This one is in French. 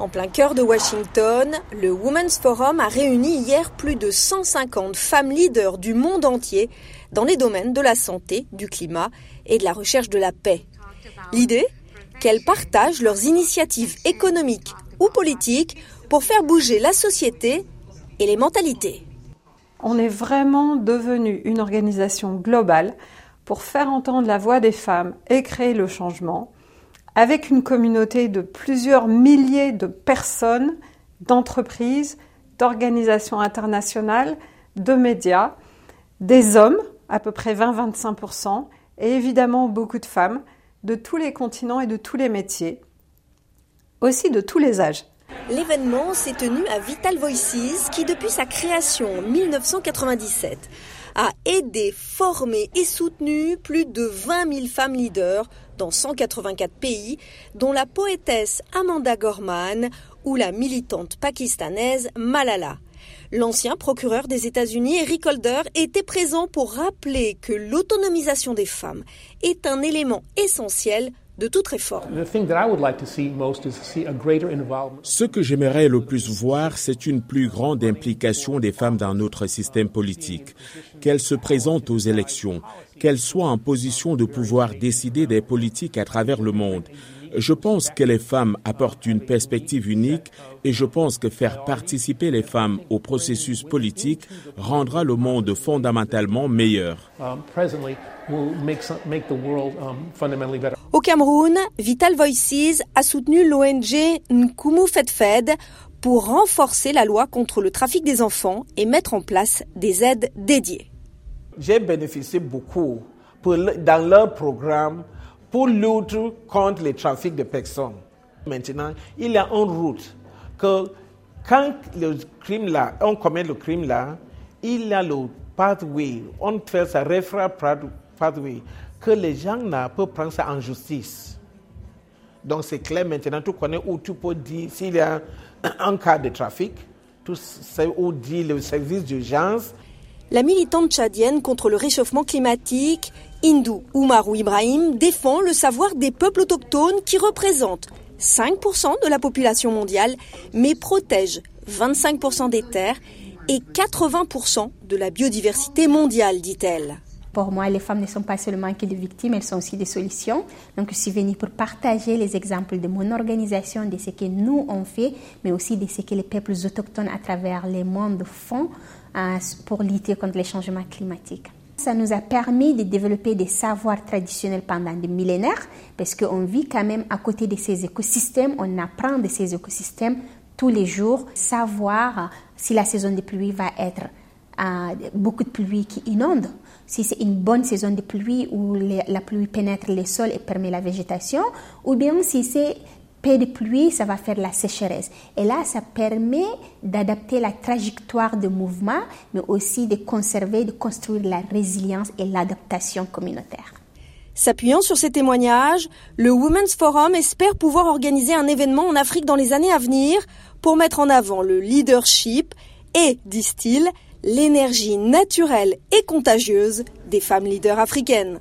En plein cœur de Washington, le Women's Forum a réuni hier plus de 150 femmes leaders du monde entier dans les domaines de la santé, du climat et de la recherche de la paix. L'idée? Qu'elles partagent leurs initiatives économiques ou politiques pour faire bouger la société et les mentalités. On est vraiment devenu une organisation globale pour faire entendre la voix des femmes et créer le changement avec une communauté de plusieurs milliers de personnes, d'entreprises, d'organisations internationales, de médias, des hommes, à peu près 20-25%, et évidemment beaucoup de femmes, de tous les continents et de tous les métiers, aussi de tous les âges. L'événement s'est tenu à Vital Voices qui, depuis sa création en 1997, a aidé, formé et soutenu plus de 20 000 femmes leaders dans 184 pays, dont la poétesse Amanda Gorman ou la militante pakistanaise Malala. L'ancien procureur des États-Unis, Eric Holder, était présent pour rappeler que l'autonomisation des femmes est un élément essentiel de toute réforme. Ce que j'aimerais le plus voir, c'est une plus grande implication des femmes dans notre système politique, qu'elles se présentent aux élections, qu'elles soient en position de pouvoir décider des politiques à travers le monde. Je pense que les femmes apportent une perspective unique et je pense que faire participer les femmes au processus politique rendra le monde fondamentalement meilleur. Um, au Cameroun, Vital Voices a soutenu l'ONG Nkumu Fed pour renforcer la loi contre le trafic des enfants et mettre en place des aides dédiées. J'ai bénéficié beaucoup dans leur programme pour lutter contre le trafic de personnes. Maintenant, il y a une route que quand le crime là, on commet le crime là, il y a le pathway, on fait ça refrain pathway, que les gens peuvent prendre ça en justice. Donc c'est clair maintenant, tu connais où tu peux dire s'il y a un cas de trafic, tu sais où dit le service d'urgence. La militante tchadienne contre le réchauffement climatique, Hindou Oumarou Ibrahim, défend le savoir des peuples autochtones qui représentent 5% de la population mondiale, mais protègent 25% des terres et 80% de la biodiversité mondiale, dit-elle. Pour moi, les femmes ne sont pas seulement que des victimes, elles sont aussi des solutions. Donc, je suis venue pour partager les exemples de mon organisation, de ce que nous on fait, mais aussi de ce que les peuples autochtones à travers les mondes font euh, pour lutter contre les changements climatiques. Ça nous a permis de développer des savoirs traditionnels pendant des millénaires, parce qu'on vit quand même à côté de ces écosystèmes, on apprend de ces écosystèmes tous les jours, savoir si la saison de pluie va être euh, beaucoup de pluie qui inonde, si c'est une bonne saison de pluie où la pluie pénètre les sols et permet la végétation, ou bien si c'est peu de pluie, ça va faire la sécheresse. Et là, ça permet d'adapter la trajectoire de mouvement, mais aussi de conserver, de construire la résilience et l'adaptation communautaire. S'appuyant sur ces témoignages, le Women's Forum espère pouvoir organiser un événement en Afrique dans les années à venir pour mettre en avant le leadership et, disent-ils, l'énergie naturelle et contagieuse des femmes leaders africaines.